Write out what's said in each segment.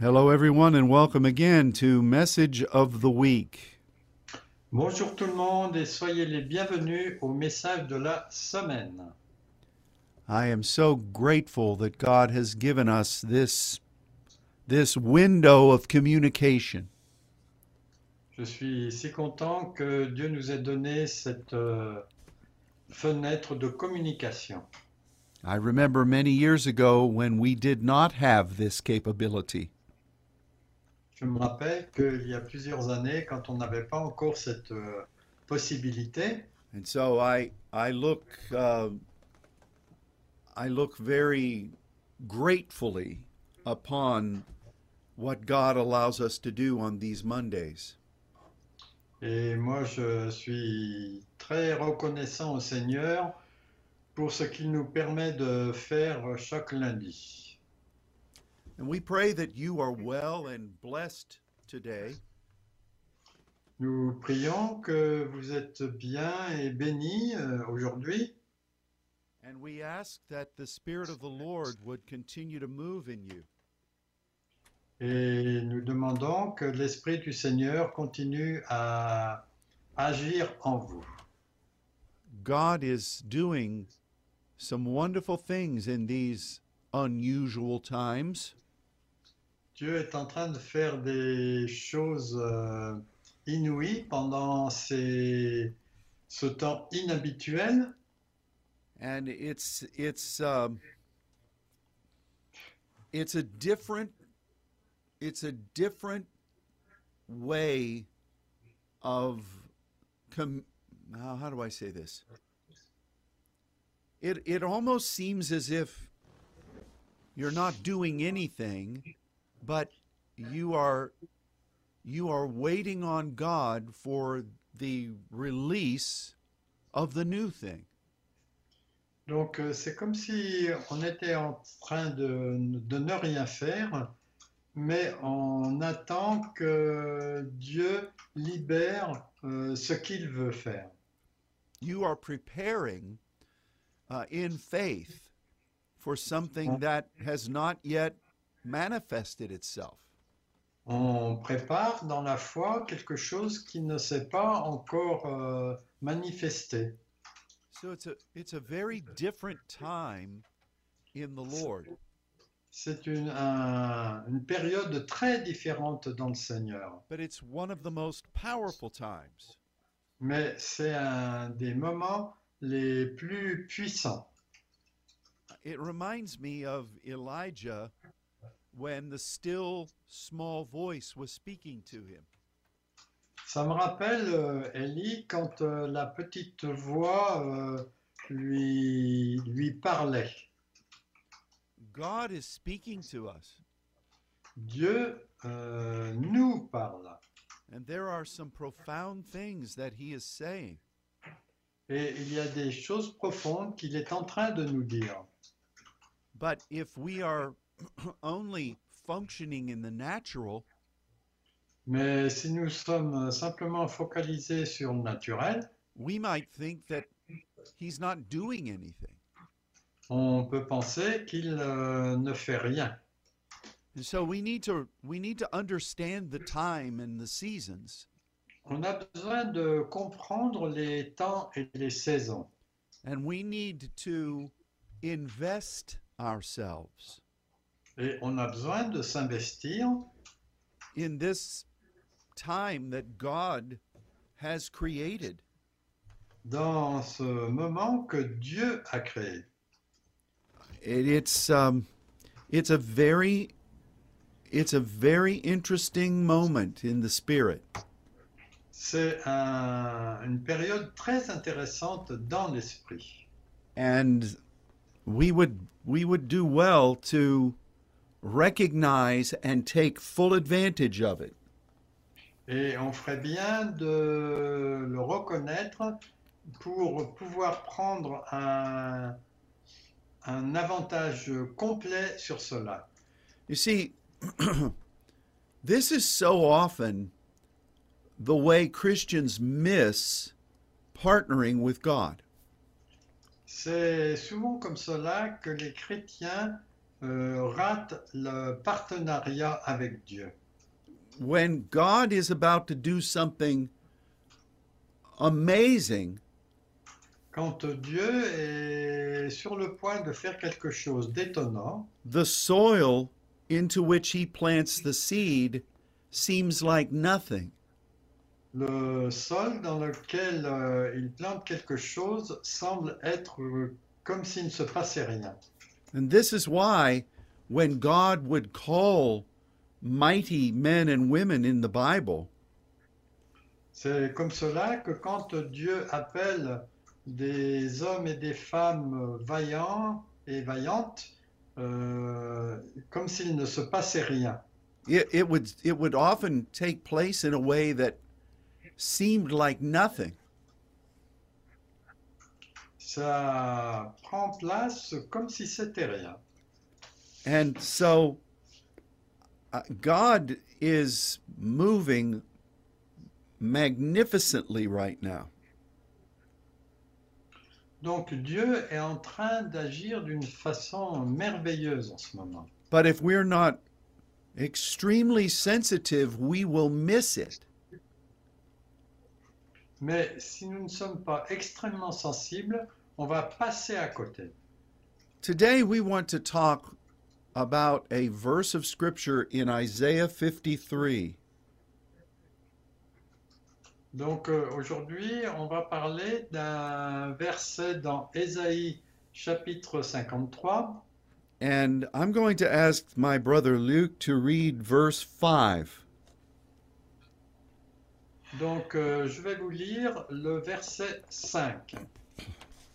Hello, everyone, and welcome again to Message of the Week. Bonjour tout le monde et soyez les bienvenus au message de la semaine. I am so grateful that God has given us this, this window of communication. Je suis si content que Dieu nous ait donné cette euh, fenêtre de communication. I remember many years ago when we did not have this capability. Je me rappelle qu'il y a plusieurs années, quand on n'avait pas encore cette euh, possibilité, And so I, I look, uh, I look very gratefully upon what God allows us to do on these Mondays. et moi je suis très reconnaissant au Seigneur pour ce qu'il nous permet de faire chaque lundi. And we pray that you are well and blessed today. Nous prions que vous êtes bien et bénis euh, aujourd'hui. And we ask that the Spirit of the Lord would continue to move in you. Et nous demandons que l'Esprit du Seigneur continue à agir en vous. God is doing some wonderful things in these unusual times. Dieu est en train de faire des choses euh, inouïes pendant ce temps inhabituel. and it's it's um, it's a different it's a different way of com- how, how do I say this? It it almost seems as if you're not doing anything, but you are you are waiting on God for the release of the new thing. Donc euh, c'est comme si on était en train de, de ne rien faire, mais on attend que Dieu libère euh, ce qu'il veut faire. you are preparing uh, in faith for something that has not yet manifested itself. On prépare dans la foi quelque chose qui ne s'est pas encore euh, manifesté. So it's a it's a very different time in the Lord. C'est une, un- une période très différente dans le Seigneur, But it's one of the most powerful times. mais c'est un des moments les plus puissants. It reminds me of Elijah when the still small voice was speaking to him. Ça me rappelle euh, Élie quand euh, la petite voix euh, lui, lui parlait. God is speaking to us, Dieu euh, nous parle. and there are some profound things that he is saying. Et il y a des choses profondes qu'il est en train de nous dire. But if we are only functioning in the natural, Mais si nous sommes simplement focalisés sur le naturel, we might think that he's not doing anything. on peut penser qu'il euh, ne fait rien. And so we need to we need to understand the time and the seasons On a besoin de comprendre les temps et les saisons. and we need to invest ourselves Et on a besoin de s'investir in this time that God has created. dans ce moment que Dieu a créé. It, it's um, it's a very it's a very interesting moment in the spirit. C'est un- une période très intéressante dans l'esprit. and we would we would do well to recognize and take full advantage of it Et on ferait bien de le reconnaître pour pouvoir prendre un, un avantage complet sur cela. you see this is so often the way christians miss partnering with god C'est souvent comme cela que les chrétiens euh, rate le partenariat avec Dieu. When God is about to do something amazing, Quand Dieu est sur le point de faire quelque chose d'étonnant, the soil into which he plants the seed seems like nothing. le sol dans lequel euh, il plante quelque chose semble être euh, comme s'il ne se passait rien. And this is why when God would call mighty men and women in the Bible, C'est comme cela que quand Dieu appelle des hommes et des femmes vaillants et vaillantes, euh, comme s'il ne se passait rien. it, it would it would often take place in a way that seemed like nothing. Ça prend place comme si c'était rien. And so uh, God is moving magnificently right now. Donc Dieu est en train d'agir d'une façon merveilleuse en ce moment. But if we're not extremely sensitive, we will miss it. Mais si nous ne sommes pas extrêmement sensibles, on va passer à côté. Today we want to talk about a verse of scripture in Isaiah 53. Donc euh, aujourd'hui, on va parler d'un verset dans Ésaïe chapitre 53. And I'm going to ask my brother Luke to read verse 5. Donc euh, je vais vous lire le verset 5.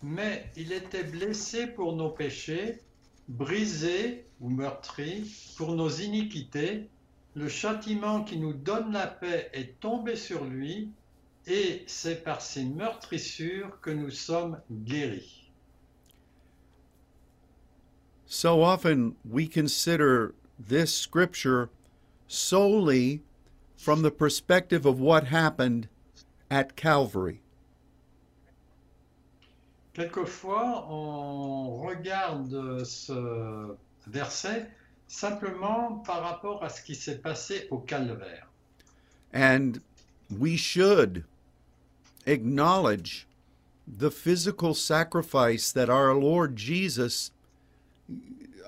Mais il était blessé pour nos péchés, brisé ou meurtri pour nos iniquités. Le châtiment qui nous donne la paix est tombé sur lui, et c'est par ses meurtrissures que nous sommes guéris. So often we consider this scripture solely from the perspective of what happened at Calvary. Quelquefois, on regarde ce verset simplement par rapport à ce qui s'est passé au calvaire. And we should acknowledge the physical sacrifice that our Lord Jesus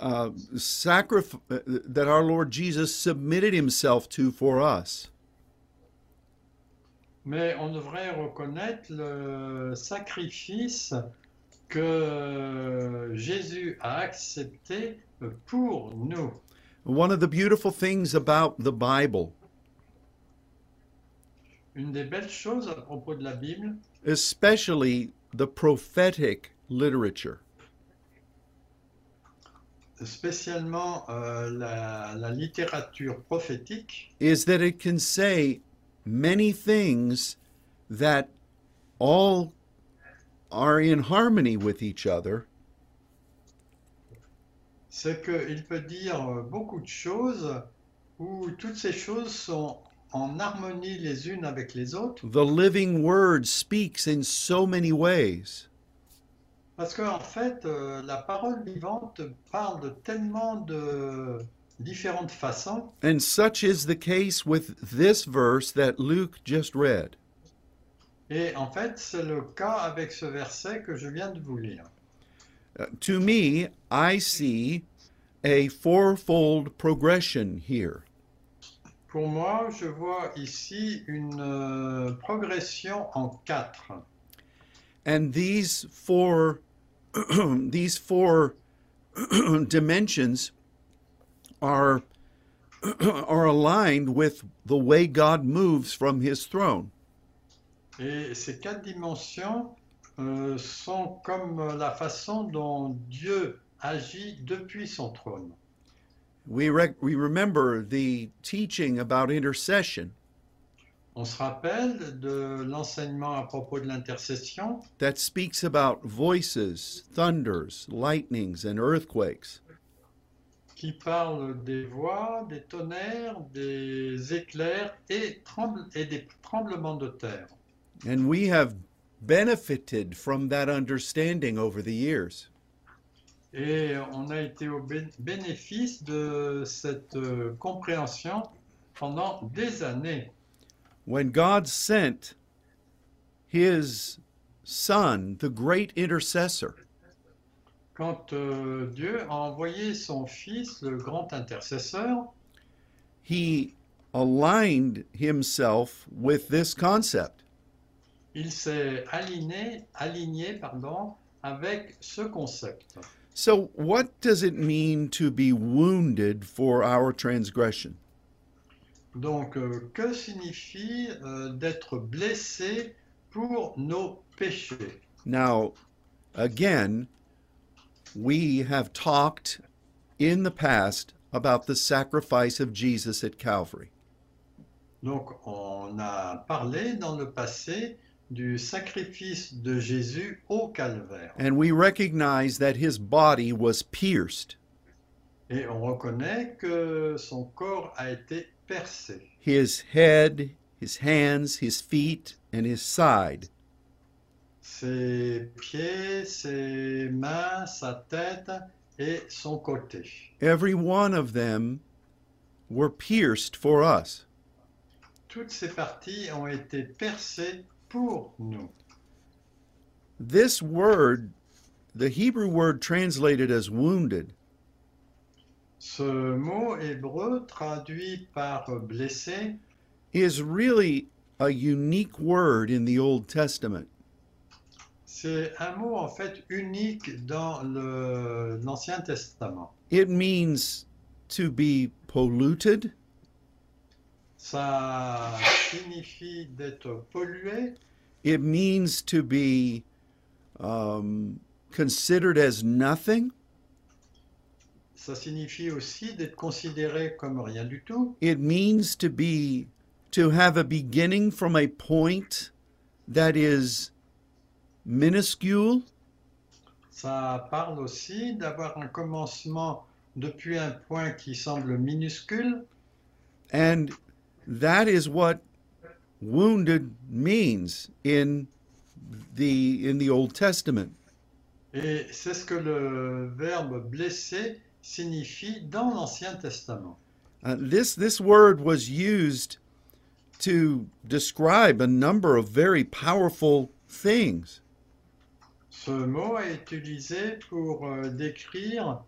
uh, sacrif- that our Lord Jesus submitted himself to for us. Mais on devrait reconnaître le sacrifice que Jésus a accepté pour nous. One of the beautiful things about the Bible, Une des belles choses à propos de la Bible, especially the prophetic literature, spécialement euh, la, la littérature prophétique, is that it can say many things that all are in harmony with each other, c'est qu'il peut dire beaucoup de choses où toutes ces choses sont en harmonie les unes avec les autres, the living word speaks in so many ways. parce qu'en fait, euh, la parole vivante parle de tellement de différentes façons, And such is the case with this verse that Luke just read. Et en fait, c'est le cas avec ce verset que je viens de vous lire. Uh, to me, I see a fourfold progression here. Pour moi, je vois ici une euh, progression en quatre. And these four these four dimensions are are aligned with the way God moves from his throne. Et ces quatre dimensions euh, sont comme la façon dont Dieu agit depuis son trône. We we remember the teaching about intercession On se rappelle de l'enseignement à propos de l'intercession that speaks about voices, thunders, lightnings and earthquakes. qui parle des voix, des tonnerres, des éclairs et, tremble- et des tremblements de terre. And we have benefited from that understanding over the years. Et on a été au bénéfice de cette euh, compréhension pendant des années. When God sent his son, the great intercessor, Quand euh, Dieu a envoyé son Fils, le grand intercesseur, he aligned himself with this concept. Il s'est aligné, aligné pardon, avec ce concept. So, what does it mean to be wounded for our transgression? Donc, euh, que signifie euh, d'être blessé pour nos péchés? Now, again, we have talked in the past about the sacrifice of Jesus at Calvary. Donc, on a parlé dans le passé du sacrifice de Jésus au calvaire. And we recognize that his body was pierced, Et on reconnaît que son corps a été percé. his head, his hands, his feet, and his side. Ses pieds, ses mains, sa tête et son côté. Every one of them were pierced for us. Toutes ces parties ont été percées pour nous. This word, the Hebrew word translated as wounded, Ce mot hébreu traduit par blessé is really a unique word in the Old Testament. C'est un mot en fait unique dans le- l'Ancien Testament. It means to be polluted, Ça signifie d'être pollué, it means to be um, considered as nothing, ça signifie aussi d'être considéré comme rien du tout, it means to be to have a beginning from a point that is minuscule. Ça parle aussi d'avoir un commencement depuis un point qui semble minuscule, and that is what wounded means in the in the Old Testament. et c'est ce que le verbe blessé signifie dans l'Ancien Testament. Uh, this this word was used to describe a number of very powerful things. Ce mot est utilisé pour euh, décrire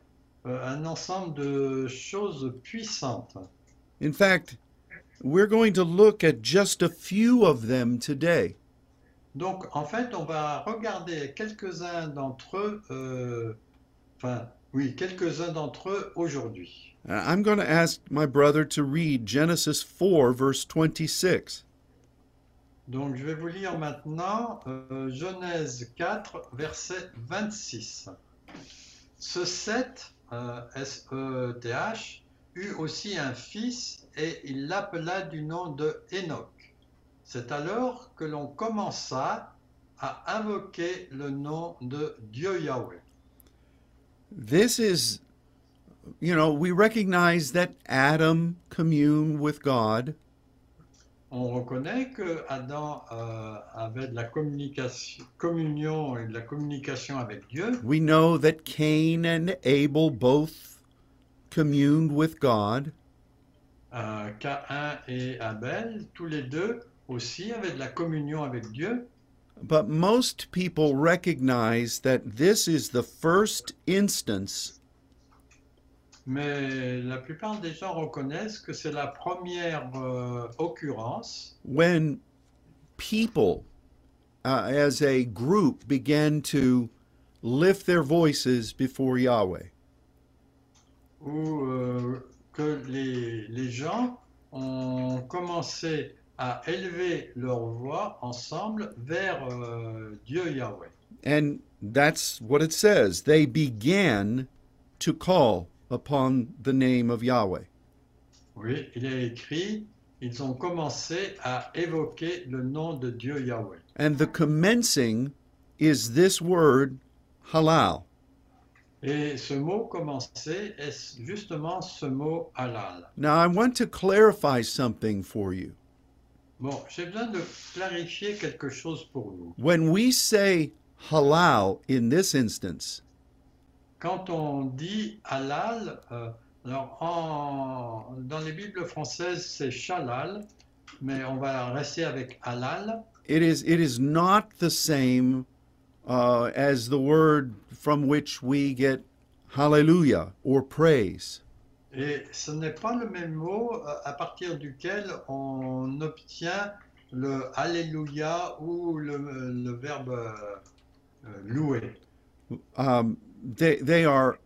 euh, un ensemble de choses puissantes. In fact, we're going to look at just a few of them today. Donc, en fait, on va regarder quelques-uns d'entre eux, euh, enfin, oui, quelques-uns d'entre eux aujourd'hui. Uh, I'm going to ask my brother to read Genesis 4 verse 26. Donc, je vais vous lire maintenant euh, Genèse 4, verset 26. Ce Seth, euh, S-E-T-H, eut aussi un fils et il l'appela du nom de Enoch. C'est alors que l'on commença à invoquer le nom de Dieu Yahweh. This is you know, we recognize that Adam communed with God. On reconnaît que Adam euh, avait de la communication, communion et de la communication avec Dieu. We know that Cain and Abel both communed with God. Euh, et Abel, tous les deux aussi avaient de la communion avec Dieu. But most people recognize that this is the first instance Mais la plupart des gens reconnaissent que c'est la première euh, occurrence when people, uh, as a group, began to lift their voices before Yahweh. Où euh, que les, les gens ont commencé à élever leur voix ensemble vers euh, Dieu Yahweh. And that's what it says. They began to call upon the name of Yahweh. Oui, il est écrit, ils ont commencé à évoquer le nom de Dieu Yahweh. And the commencing is this word, halal. Et ce mot commencer est justement ce mot halal. Now, I want to clarify something for you. Bon, j'ai besoin de clarifier quelque chose pour vous. When we say halal in this instance, quand on dit halal, euh, alors en- dans les Bibles françaises c'est shalal, mais on va rester avec halal. it is it is not the same uh, as the word from which we get hallelujah or praise. Et ce n'est pas le même mot euh, à partir duquel on obtient le Alléluia ou le, le verbe euh, euh, louer. Um, they they are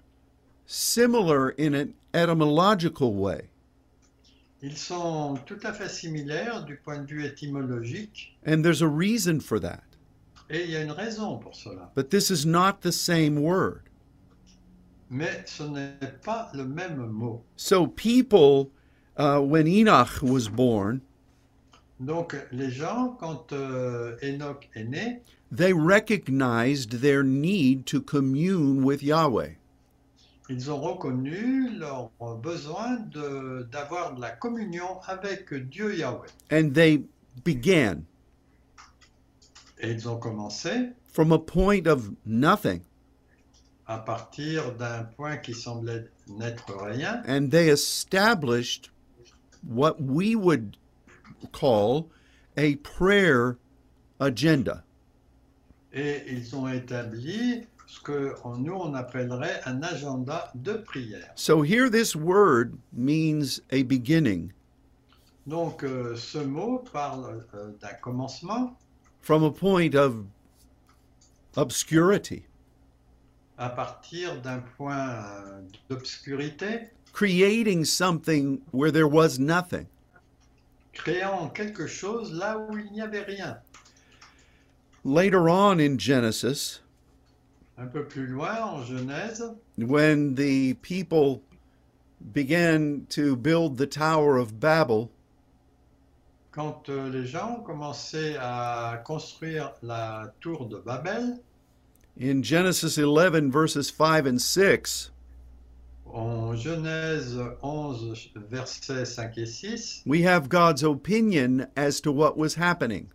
similar in an etymological way, Ils sont tout à fait similaires du point de vue étymologique and there's a reason for that. Et il y a une raison pour cela. But this is not the same word. Mais ce n'est pas le même mot. So people, uh, when Enoch was born, Donc les gens, quand euh, Enoch est né, they recognized their need to commune with Yahweh. ils ont reconnu leur besoin de- d'avoir de la communion avec Dieu Yahweh. And they began Et ils ont commencé from a point of nothing à partir d'un point qui semblait n'être rien, and they established what we would call a prayer agenda. et ils ont établi ce que nous on appellerait un agenda de prière. So here, this word means a beginning Donc euh, ce mot parle euh, d'un commencement from a point of obscurity, à partir d'un point euh, d'obscurité, creating something where there was nothing. créant quelque chose là où il n'y avait rien. Later on in Genesis, Un peu plus loin en Genèse, when the people began to build the Tower of Babel, quand euh, les gens ont commencé à construire la tour de Babel, in Genesis 11, verses 5 and 6, en Genèse 11, versets 5 et 6, we have God's opinion as to what was happening.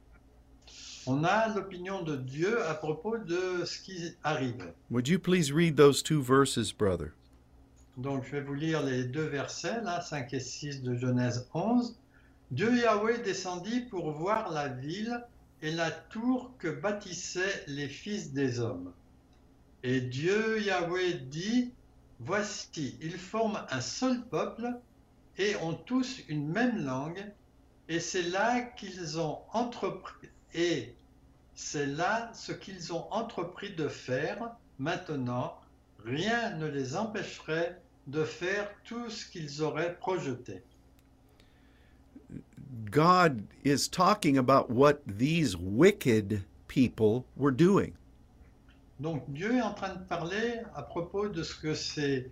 on a l'opinion de Dieu à propos de ce qui arrivait. Would you please read those two verses, brother? Donc je vais vous lire les deux versets, là, 5 et 6 de Genèse 11. Dieu Yahweh descendit pour voir la ville et la tour que bâtissaient les fils des hommes. Et Dieu Yahweh dit, Voici, ils forment un seul peuple et ont tous une même langue, et c'est là qu'ils ont entrepris, et c'est là ce qu'ils ont entrepris de faire. Maintenant, rien ne les empêcherait de faire tout ce qu'ils auraient projeté. God is talking about what these wicked people were doing. Donc Dieu est en train de parler à propos de ce que ces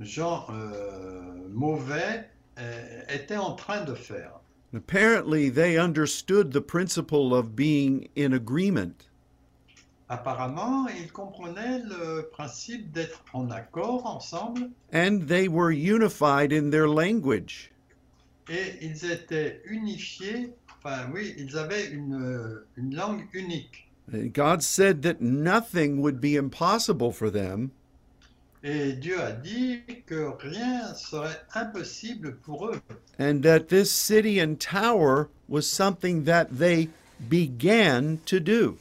gens euh, mauvais euh, étaient en train de faire. Apparently, they understood the principle of being in agreement. Apparemment, ils comprenaient le principe d'être en accord ensemble and they were unified in their language. Et ils étaient unifiés, enfin oui, ils avaient une, une langue unique. God said that nothing would be impossible for them Et Dieu a dit que rien serait impossible pour eux. and that this city and tower was something that they began to do.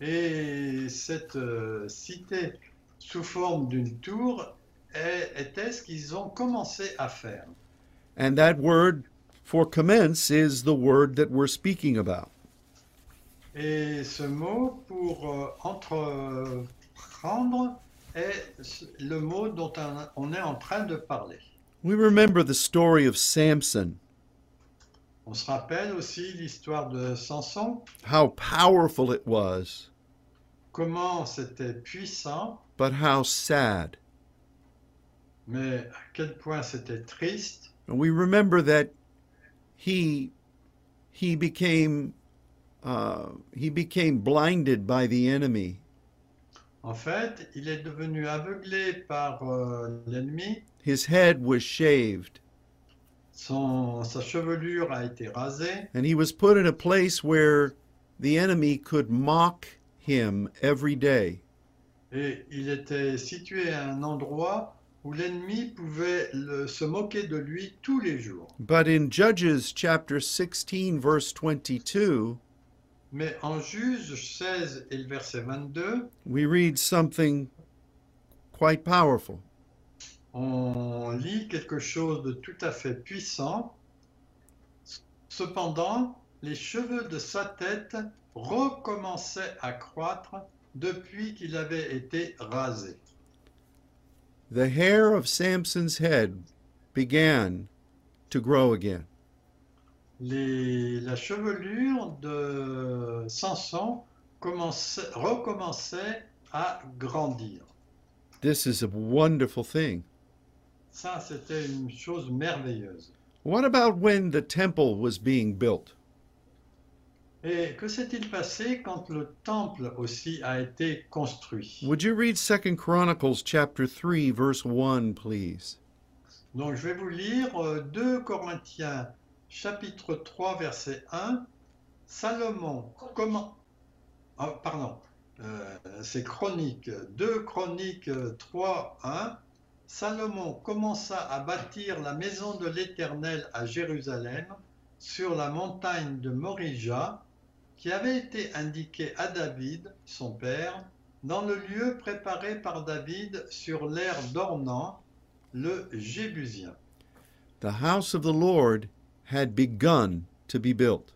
Et cette euh, cité sous forme d'une tour est- était ce qu'ils ont commencé à faire. And that word for commence is the word that we're speaking about. Et ce mot pour euh, entreprendre est le mot dont on- on est en train de parler. We remember the story of Samson, On se rappelle aussi l'histoire de Samson, how powerful it was, comment c'était puissant, but how sad. mais à quel point c'était triste. And we remember that he he became uh, he became blinded by the enemy, En fait, il est devenu aveuglé par euh, l'ennemi, his head was shaved, son, sa chevelure a été rasée, and he was put in a place where the enemy could mock him every day. Et il était situé à un endroit où l'ennemi pouvait le- se moquer de lui tous les jours. But in Judges chapter 16, verse 22, Mais en Juge 16 et le verset 22, we read something quite powerful. on lit quelque chose de tout à fait puissant. Cependant, les cheveux de sa tête recommençaient à croître depuis qu'il avait été rasé. The hair of Samson's head began to grow again. Les- la chevelure de Samson recommençait à grandir. This is a wonderful thing. Ça, c'était une chose merveilleuse. What about when the temple was being built? Et que s'est-il passé quand le temple aussi a été construit? Would you read 2 Chronicles chapter 3 verse 1 please? Donc je vais vous lire euh, 2 Corinthiens chapitre 3 verset 1. Salomon comment Ah, pardon, euh, c'est Chronique 2 Chroniques euh, 3 1. Salomon commença à bâtir la maison de l'Éternel à Jérusalem sur la montagne de Morija qui avait été indiquée à David, son père, dans le lieu préparé par David sur l'air d'Ornan, le Jébusien. The house of the Lord had begun to be built.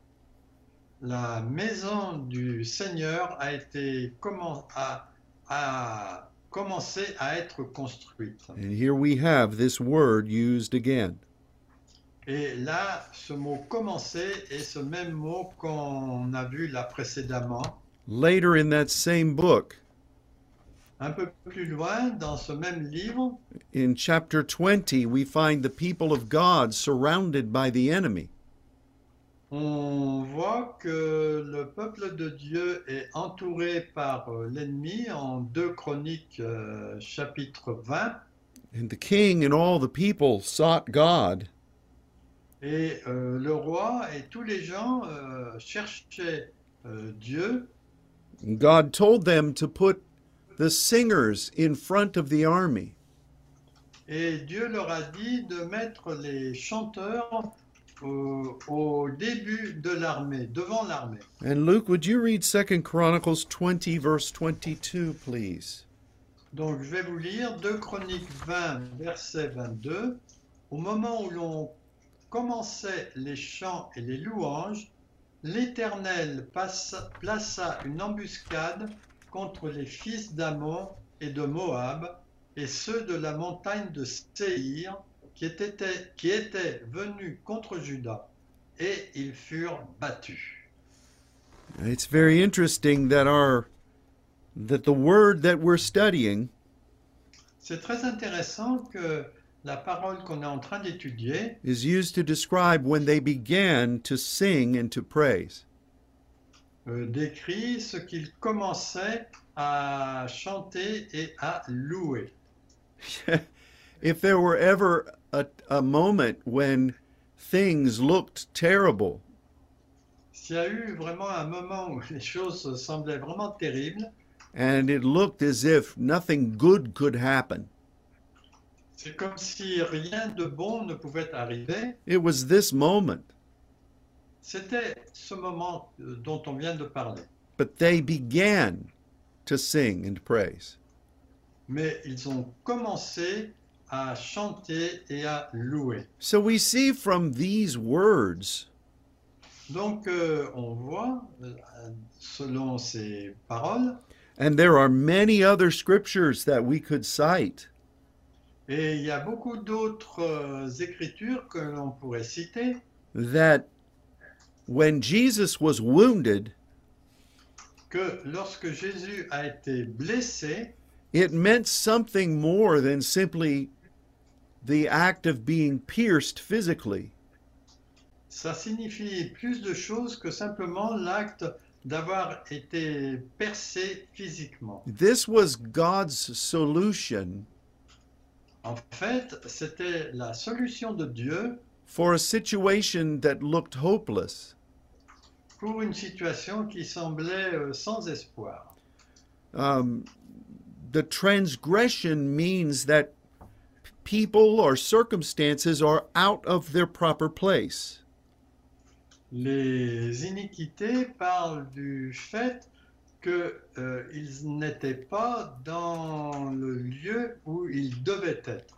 La maison du Seigneur a été commen- a- a commencé à être construite. And here we have this word used again. Et là, ce mot commencer est ce même mot qu'on a vu là précédemment. Later in that same book, Un peu plus loin, dans ce même livre, in chapter 20, we find the people of God surrounded by the enemy. on voit que le peuple de Dieu est entouré par euh, l'ennemi en 2 Chroniques euh, chapitre 20. And the king and all the people sought God, Et euh, le roi et tous les gens euh, cherchaient euh, Dieu God told them to put the singers in front of the army. et Dieu leur a dit de mettre les chanteurs au, au début de l'armée, devant l'armée. And Luke, would you read 2 Chronicles 20, verse 22, please? Donc je vais vous lire 2 Chroniques 20, verset 22. Au moment où l'on commençait les chants et les louanges, l'Éternel plaça une embuscade contre les fils d'Ammon et de Moab et ceux de la montagne de Séhir qui étaient, qui étaient venus contre Juda, et ils furent battus. It's very interesting that our that the word that we're studying C'est très intéressant que la parole qu'on est en train d'étudier is used to describe when they began to sing and to praise. euh, décrit ce qu'ils commençaient à chanter et à louer. if there were ever a, a moment when things looked terrible, S'il y a eu vraiment un moment où les choses semblaient vraiment terribles, and it looked as if nothing good could happen, c'est comme si rien de bon ne pouvait arriver. it was this moment. C'était ce moment euh, dont on vient de parler. But they began to sing and praise. Mais ils ont commencé à chanter et à louer. So we see from these words Donc euh, on voit, euh, selon ces paroles, And there are many other scriptures that we could cite et il y a beaucoup d'autres euh, écritures que l'on pourrait citer, that when Jesus was wounded, que lorsque Jésus a été blessé, it meant something more than simply the act of being pierced physically. ça signifie plus de choses que simplement l'acte d'avoir été percé physiquement. This was God's solution En fait, c'était la solution de Dieu for a situation that looked hopeless. pour une situation qui semblait euh, sans espoir. Um, the transgression means that people or circumstances are out of their proper place. Les iniquités parlent du fait qu'ils n'étaient pas dans le lieu où ils devaient être.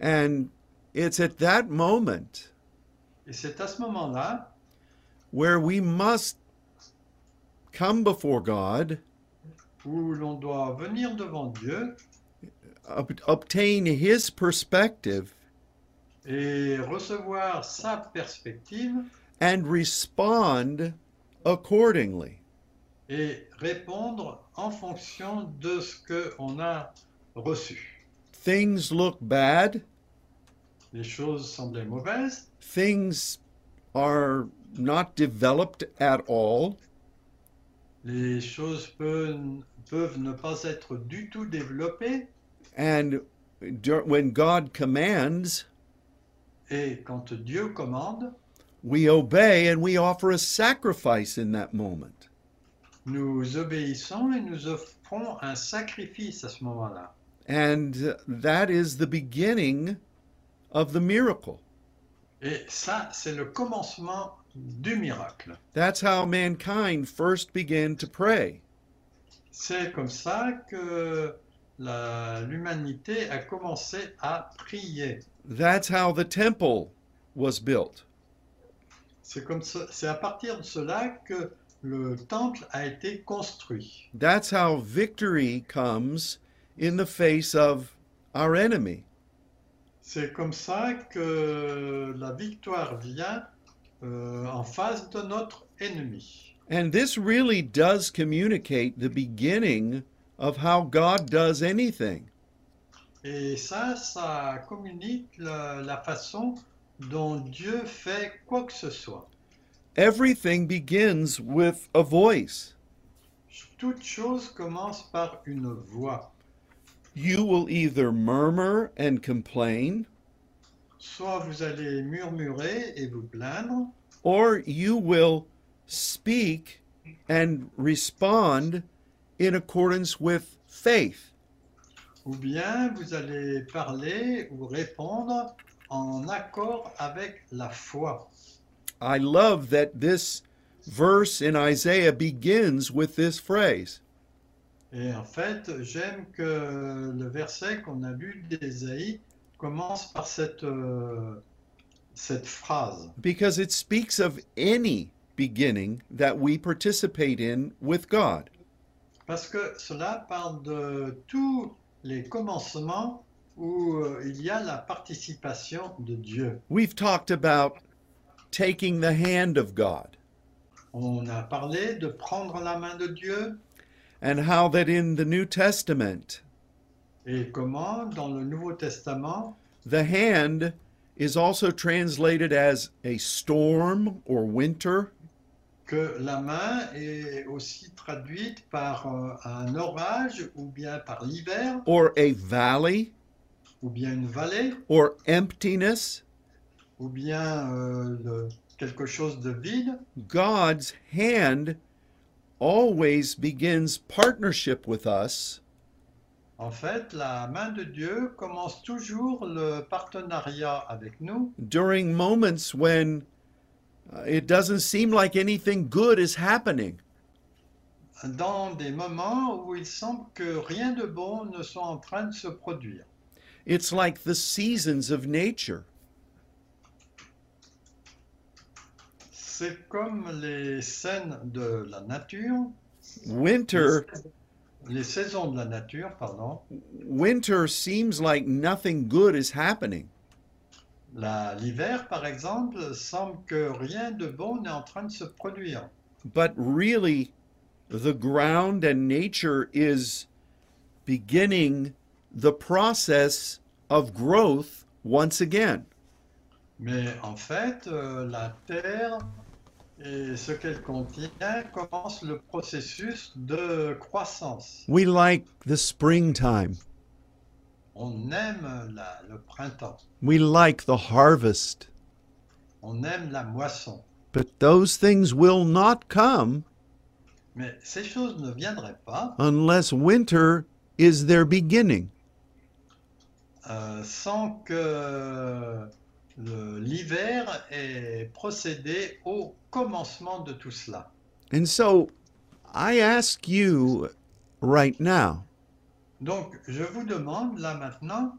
And it's at that moment Et c'est à ce moment-là where we must come before God, où l'on doit venir devant Dieu ob- obtain His perspective, et recevoir sa perspective and respond accordingly. Et répondre en fonction de ce qu'on a reçu. Things look bad, Les choses semblaient mauvaises, things are not developed at all, les choses peuvent, peuvent ne pas être du tout développées, and when God commands, et quand Dieu commande, we obey and we offer a sacrifice in that moment. Nous obéissons et nous offrons un sacrifice à ce moment-là. And that is the beginning of the miracle. Et ça, c'est le commencement du miracle. That's how mankind first began to pray. C'est comme ça que l'humanité a commencé à prier. That's how the temple was built. C'est comme ça- c'est à partir de cela que le temple a été construit. That's how victory comes in the face of our enemy. C'est comme ça que la victoire vient euh, en face de notre ennemi. And this really does communicate the beginning of how God does anything. Et ça, ça communique la, la façon dont Dieu fait quoi que ce soit. Everything begins with a voice. Toute chose commence par une voix. You will either murmur and complain, Soit vous allez murmurer et vous plaindre, or you will speak and respond in accordance with faith. ou bien vous allez parler ou répondre en accord avec la foi. I love that this verse in Isaiah begins with this phrase. Et en fait, j'aime que le verset qu'on a lu d'Ésaïe commence par cette, euh, cette phrase. because it speaks of any beginning that we participate in with God. Parce que cela parle de tous les commencements où euh, il y a la participation de Dieu. We've talked about taking the hand of God. On a parlé de prendre la main de Dieu. And how that in the New Testament, et comment dans le Nouveau Testament, the hand is also translated as a storm or winter, que la main est aussi traduite par euh, un orage ou bien par l'hiver. Or a valley, ou bien une vallée. Or emptiness. Ou bien euh, le- quelque chose de vide. God's hand always begins partnership with us En fait, la main de Dieu commence toujours le partenariat avec nous during moments when uh, it doesn't seem like anything good is happening. dans des moments où il semble que rien de bon ne soit en train de se produire. It's like the seasons of nature. C'est comme les scènes de la nature, Winter les saisons de la nature, pardon. winter seems like nothing good is happening. L'hiver, par exemple, semble que rien de bon n'est en train de se produire. But really the ground and nature is beginning the process of growth once again. Mais en fait, euh, la terre et ce qu'elle contient commence le processus de croissance. We like the springtime. On aime la- le printemps, We like the harvest. on aime la moisson. But those things will not come Mais ces choses ne viendraient pas unless winter is their beginning. euh, sans que le- l'hiver ait procédé au commencement de tout cela. And so I ask you right now, Donc, je vous demande là maintenant,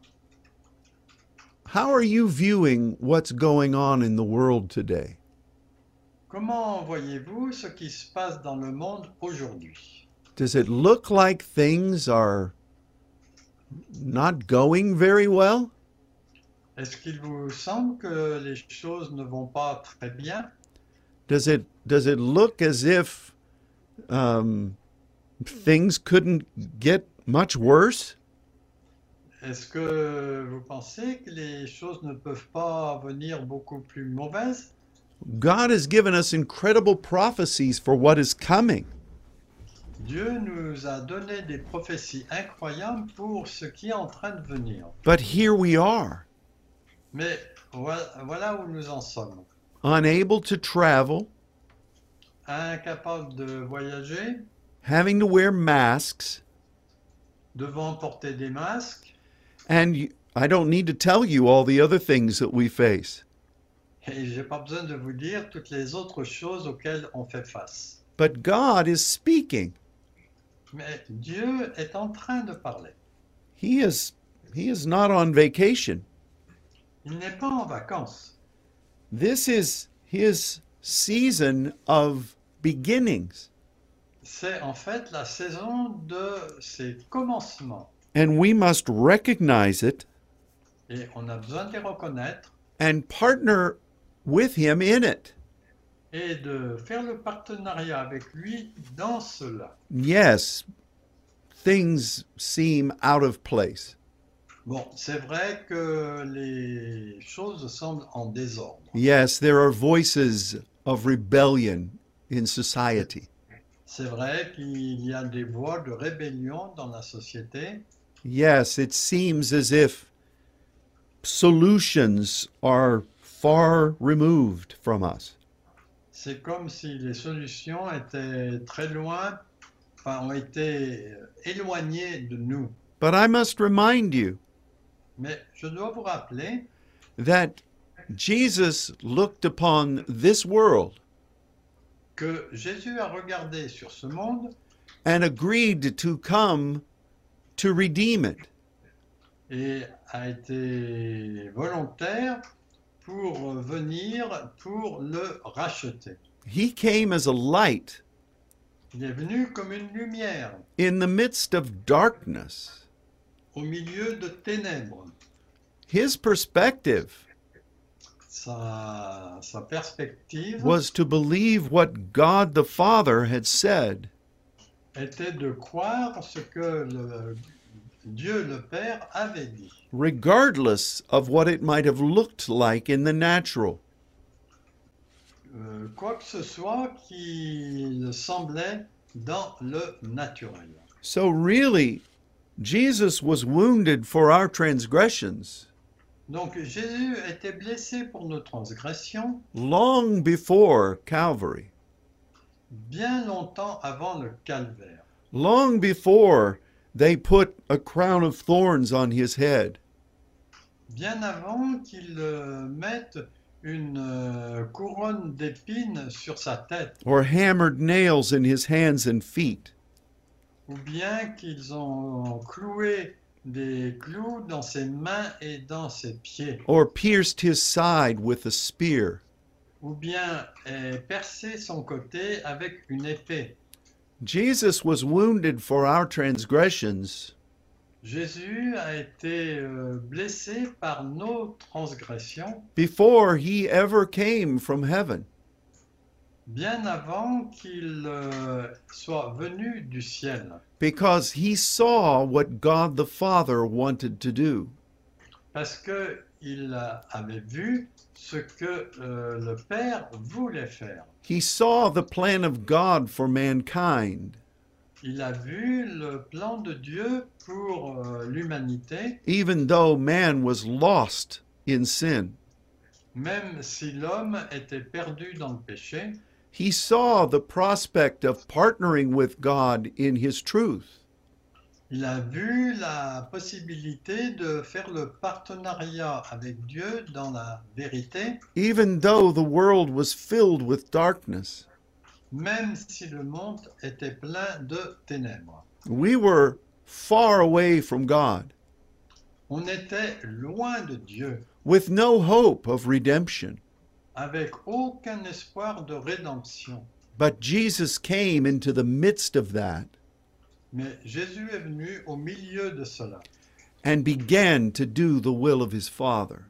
how are you viewing what's going on in the world today? comment voyez-vous ce qui se passe dans le monde aujourd'hui Does it look like things are not going very well? Est-ce qu'il vous semble que les choses ne vont pas très bien Does it does it look as if um, things couldn't get much worse? Est-ce que vous pensez que les choses ne peuvent pas venir beaucoup plus mauvaises God has given us incredible prophecies for what is coming. Dieu nous a donné des prophéties incroyables pour ce qui est en train de venir. But here we are, Mais voilà, où nous en sommes. Unable to travel, Incapables de voyager, having to wear masks, devant porter des masques, and you, I don't need to tell you all the other things that we face. et j'ai pas besoin de vous dire toutes les autres choses auxquelles on fait face. But God is speaking. Mais Dieu est en train de parler. He is he is not on vacation. Il n'est pas en vacances. This is his season of beginnings. C'est en fait la saison de ses commencements. And we must recognize it Et on a besoin de les reconnaître and partner with him in it. et de faire le partenariat avec lui dans cela. Yes, things seem out of place. Bon, c'est vrai que les choses semblent en désordre. Yes, there are voices of rebellion in society. C'est vrai qu'il y a des voix de rébellion dans la société. Yes, it seems as if solutions are far removed from us. C'est comme si les solutions étaient très loin, enfin, ont été éloignées de nous. But I must remind you Mais je dois vous rappeler that Jesus looked upon this world que Jésus a regardé sur ce monde and agreed to come to redeem it. et a été volontaire pour venir pour le racheter. He came as a light Il est venu comme une lumière in the midst of darkness. Au milieu de ténèbres. His perspective Sa, sa perspective was to believe what God the Father had said. était de croire ce que le- Dieu le Père avait dit, regardless of what it might have looked like in the natural. Euh, quoi que ce soit qui semblait dans le naturel. So, really, Jesus was wounded for our transgressions. Donc Jésus était blessé pour nos transgressions long before Calvary, bien longtemps avant le calvaire, long before they put a crown of thorns on his head, bien avant qu'il euh, mette une euh, couronne d'épines sur sa tête, or hammered nails in his hands and feet, ou bien qu'ils ont cloué des clous dans ses mains et dans ses pieds, or pierced his side with a spear. ou bien aient percé son côté avec une épée. Jesus was wounded for our transgressions Jésus a été euh, blessé par nos transgressions before he ever came from heaven. Bien avant qu'il euh, soit venu du ciel, because he saw what God the Father wanted to do. parce que il avait vu ce que euh, le Père voulait faire. He saw the plan of God for mankind, Il a vu le plan de Dieu pour euh, l'humanité, even though man was lost in sin. même si l'homme était perdu dans le péché. He saw the prospect of partnering with God in his truth. Il a vu la possibilité de faire le partenariat avec Dieu dans la vérité, even though the world was filled with darkness. même si le monde était plein de ténèbres. We were far away from God, On était loin de Dieu, with no hope of redemption. Avec aucun espoir de rédemption. But Jesus came into the midst of that Mais Jésus est venu au milieu de cela and began to do the will of his Father.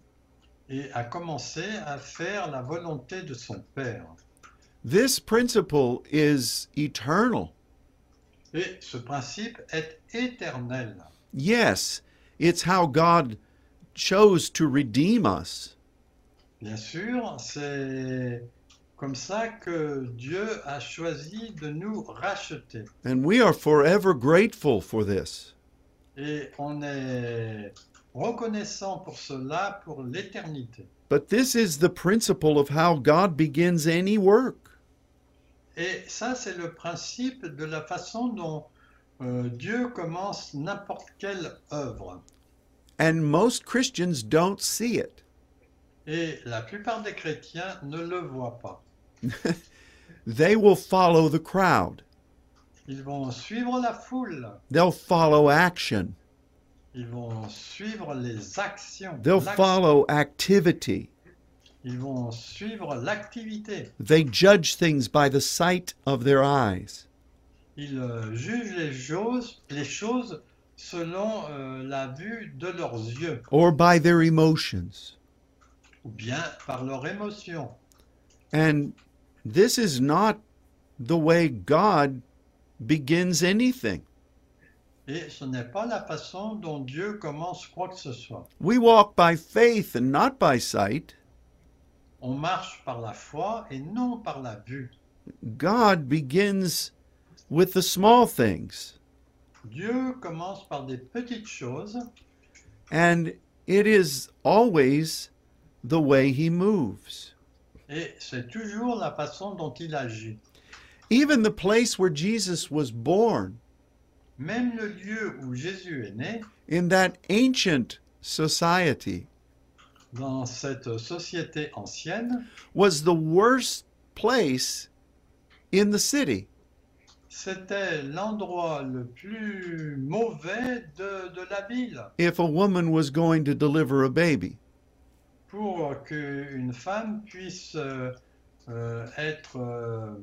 et a commencé à faire la volonté de son Père. This principle is eternal. Et ce principe est éternel. Yes, it's how God chose to redeem us. Bien sûr, c'est comme ça que Dieu a choisi de nous racheter. And we are forever grateful for this. Et on est reconnaissant pour cela pour l'éternité. But this is the principle of how God begins any work. Et ça, c'est le principe de la façon dont euh, Dieu commence n'importe quelle œuvre. And most Christians don't see it. Et la plupart des chrétiens ne le voient pas. They will follow the crowd, Ils vont suivre la foule, they'll follow action, ils vont suivre les actions, they'll follow activity. ils vont suivre l'activité. They judge things by the sight of their eyes. Ils euh, jugent les choses, les choses selon euh, la vue de leurs yeux or by their emotions. Ou bien par leur émotion. And this is not the way God begins anything. Et ce n'est pas la façon dont Dieu commence quoi que ce soit. We walk by faith and not by sight. On marche par la foi et non par la vue. God begins with the small things, Dieu commence par des petites choses and it is always the way He moves. et c'est toujours la façon dont il agit. Even the place where Jesus was born, Même le lieu où Jésus est né, in that ancient society, dans cette société ancienne, was the worst place in the city. c'était l'endroit le plus mauvais de, de la ville if a woman was going to deliver a baby. Pour qu'une femme puisse euh, euh, être euh,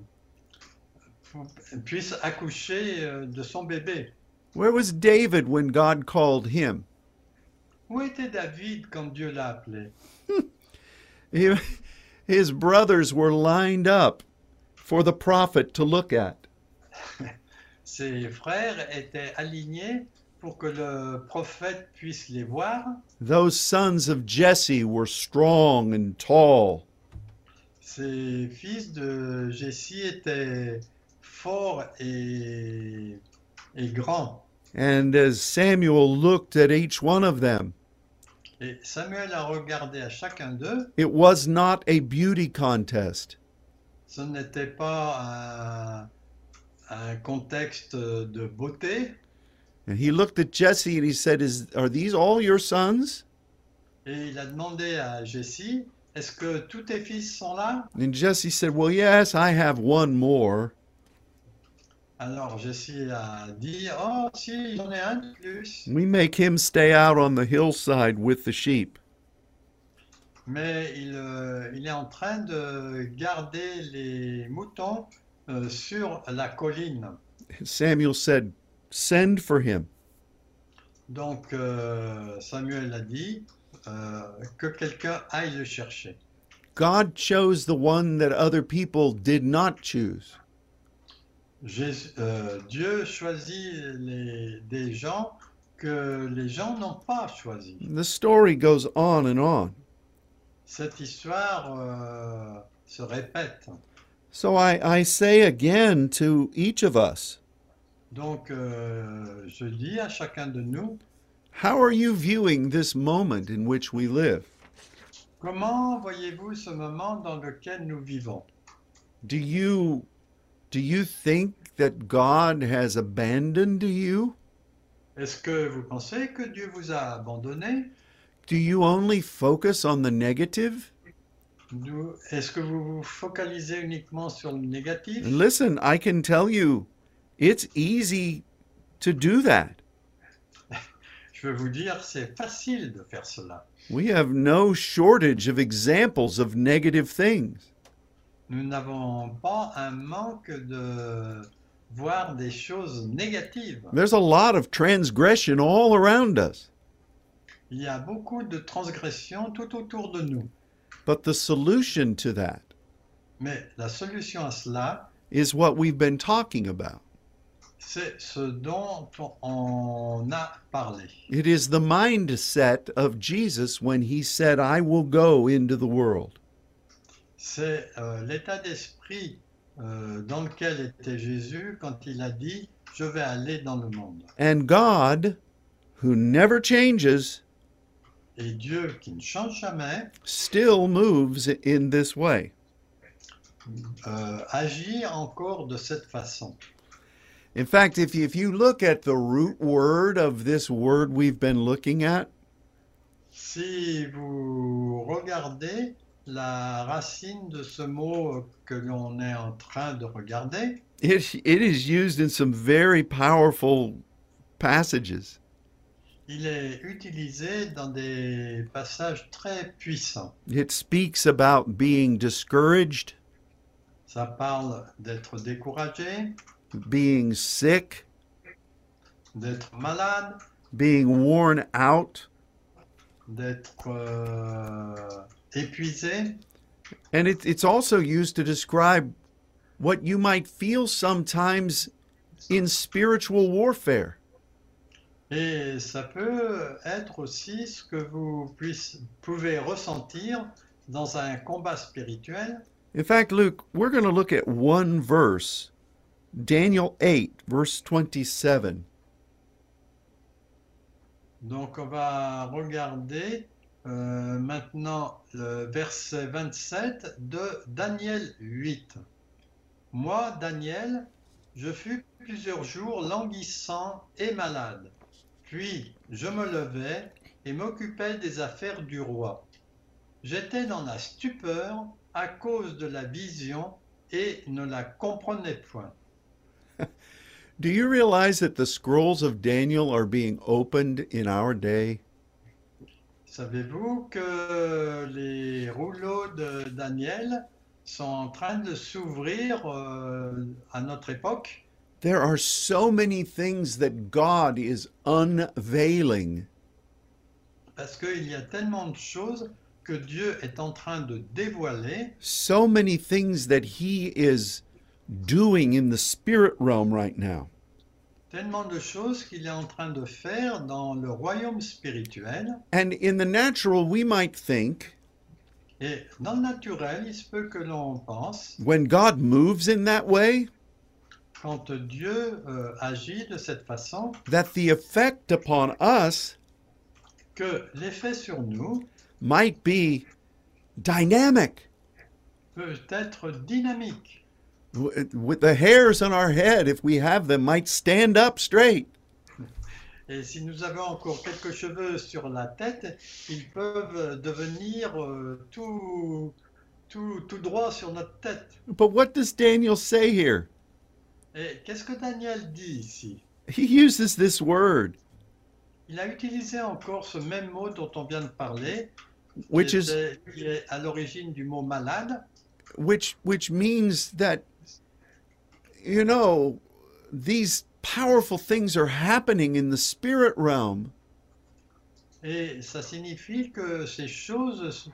puisse accoucher de son bébé. Where was David when God called him? Où était David quand Dieu l'a appelé? He- his brothers were lined up for the prophet to look at. Ses frères étaient alignés pour que le prophète puisse les voir. Those sons of Jesse were strong and tall. Ses fils de Jessie étaient forts et, et grands. And as Samuel looked at each one of them, Et Samuel a regardé à chacun d'eux. it was not a beauty contest. Ce n'était pas un, un contexte de beauté. And he looked at Jesse and he said, Is, Are these all your sons? Et il a demandé à Jessie, est-ce que tous tes fils sont là And Jesse said, Well, yes, I have one more. Alors Jessie a dit, oh si, j'en ai un de plus. We make him stay out on the hillside with the sheep. Mais il, euh, il est en train de garder les moutons euh, sur la colline. Samuel said, Send for him. Donc euh, Samuel a dit euh, que quelqu'un aille le chercher. God chose the one that other people did not choose. Jésus- euh, Dieu choisit les, des gens que les gens n'ont pas choisis. The story goes on and on. Cette histoire euh, se répète. So I, I say again to each of us, Donc euh, je dis à chacun de nous, how are you viewing this moment in which we live? comment voyez-vous ce moment dans lequel nous vivons? Do you do you think that God has abandoned you? Est-ce que vous pensez que Dieu vous a abandonné? Do you only focus on the negative? Nous- Est-ce que vous vous focalisez uniquement sur le négatif? Listen, I can tell you, it's easy to do that. Je veux vous dire, c'est facile de faire cela. We have no shortage of examples of negative things. Nous n'avons pas un manque de voir des choses négatives. There's a lot of transgression all around us. Il y a beaucoup de transgressions tout autour de nous. But the solution to that Mais la solution à cela, is what we've been talking about. C'est ce dont on a parlé. It is the mindset of Jesus when he said, I will go into the world. C'est euh, l'état d'esprit euh, dans lequel était Jésus quand il a dit Je vais aller dans le monde. And God, who never changes, Et Dieu, qui ne change jamais, still moves in this way. euh, agit encore de cette façon. In fact, if you, if you look at the root word of this word we've been looking at, Si vous regardez la racine de ce mot que l'on est en train de regarder, it, it is used in some very powerful passages. il est utilisé dans des passages très puissants. It speaks about being discouraged, Ça parle d'être découragé, being sick, d'être malade, being worn out, d'être euh, épuisé. and it, it's also used to describe what you might feel sometimes in spiritual warfare. Et ça peut être aussi ce que vous puiss- pouvez ressentir dans un combat spirituel. In fact, Luke, we're going to look at one verse, Daniel 8, verse 27. Donc on va regarder euh, maintenant le verset 27 de Daniel 8. Moi, Daniel, je fus plusieurs jours languissant et malade. Puis je me levai et m'occupais des affaires du roi. J'étais dans la stupeur à cause de la vision et ne la comprenais point. Do you realize that the scrolls of Daniel are being opened in our day? Savez-vous que les rouleaux de Daniel sont en train de s'ouvrir euh, à notre époque There are so many things that God is unveiling. Parce qu'il y a tellement de choses que Dieu est en train de dévoiler, So many things that He is doing in the spirit realm right now. tellement de choses qu'il est en train de faire dans le royaume spirituel. And in the natural, we might think Et dans le naturel, il se peut que l'on pense, when God moves in that way, quand Dieu euh, agit de cette façon, that the effect upon us que l'effet sur nous might be dynamic. peut être dynamique. With the hairs on our head, if we have them, might stand up straight. Et si nous avons encore quelques cheveux sur la tête, ils peuvent devenir euh, tout, tout, tout droit sur notre tête. But what does Daniel say here? Et qu'est-ce que Daniel dit ici? He uses this word, Il a utilisé encore ce même mot dont on vient de parler, which qui, is est à l'origine du mot malade, which which means that you know these powerful things are happening in the spirit realm et ça signifie que ces choses se,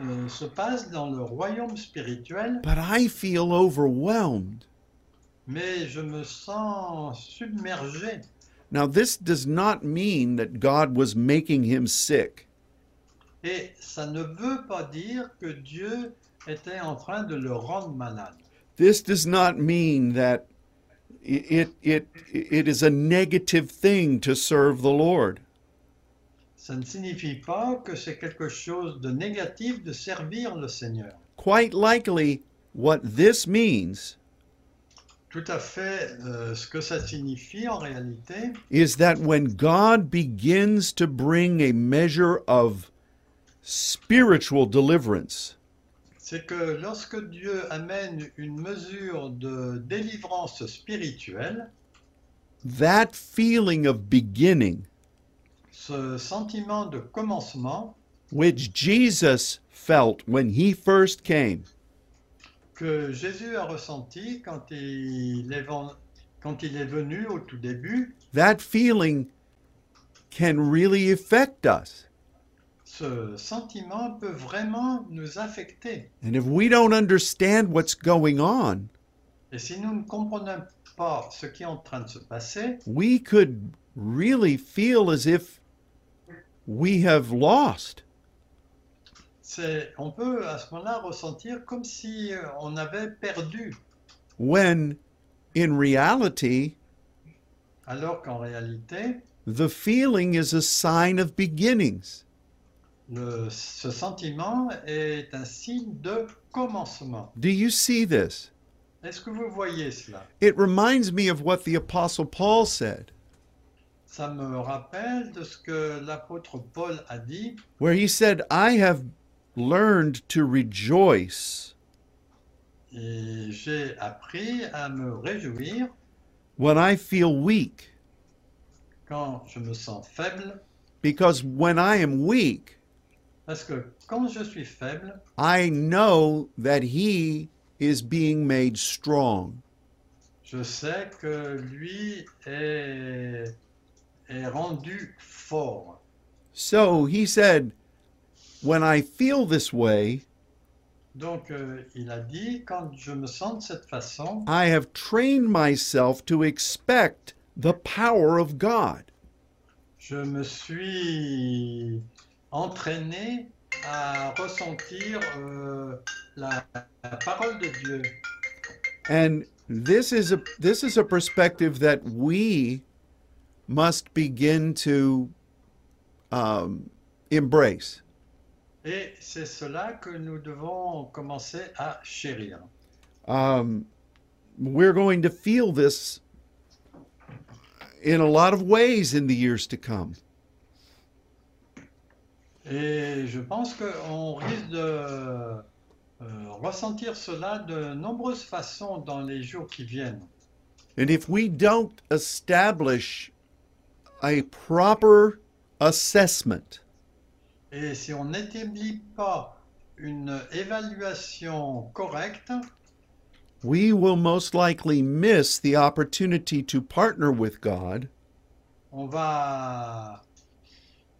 euh, se passent dans le royaume spirituel, but I feel overwhelmed. mais je me sens submergé. Now this does not mean that God was making him sick. Et ça ne veut pas dire que Dieu était en train de le rendre malade. This does not mean that it it it is a negative thing to serve the Lord. Ça ne signifie pas que c'est quelque chose de négatif de servir le Seigneur. Quite likely what this means tout à fait euh, ce que ça signifie en réalité, is that when God begins to bring a measure of spiritual deliverance, c'est que lorsque Dieu amène une mesure de délivrance spirituelle, that feeling of beginning, ce sentiment de commencement which Jesus felt when he first came, que Jésus a ressenti quand il est, quand il est venu au tout début, that feeling can really affect us. Ce sentiment peut vraiment nous affecter. And if we don't understand what's going on, Et si nous ne comprenons pas ce qui est en train de se passer, we could really feel as if we have lost. c'est, on peut à ce moment-là ressentir comme si euh, on avait perdu, When in reality, alors qu'en réalité, the feeling is a sign of beginnings. Le- ce sentiment est un signe de commencement. Do you see this? Est-ce que vous voyez cela? It reminds me of what the Apostle Paul said, Ça me rappelle de ce que l'apôtre Paul a dit, where he said, I have learned to rejoice. Et j'ai appris à me réjouir when I feel weak, quand je me sens faible, because when I am weak, parce que quand je suis faible, I know that he is being made strong. je sais que lui est, est rendu fort. So he said, When I feel this way, Donc euh, il a dit, quand je me sens de cette façon, I have trained myself to expect the power of God. je me suis entraîné à ressentir euh, la, la parole de Dieu. And this is a this is a perspective that we must begin to um, embrace. Et c'est cela que nous devons commencer à chérir. Um, we're going to feel this in a lot of ways in the years to come. Et je pense qu'on risque de euh, ressentir cela de nombreuses façons dans les jours qui viennent. And if we don't establish a proper assessment Et si on n'établit pas une évaluation correcte, we will most likely miss the opportunity to partner with God on va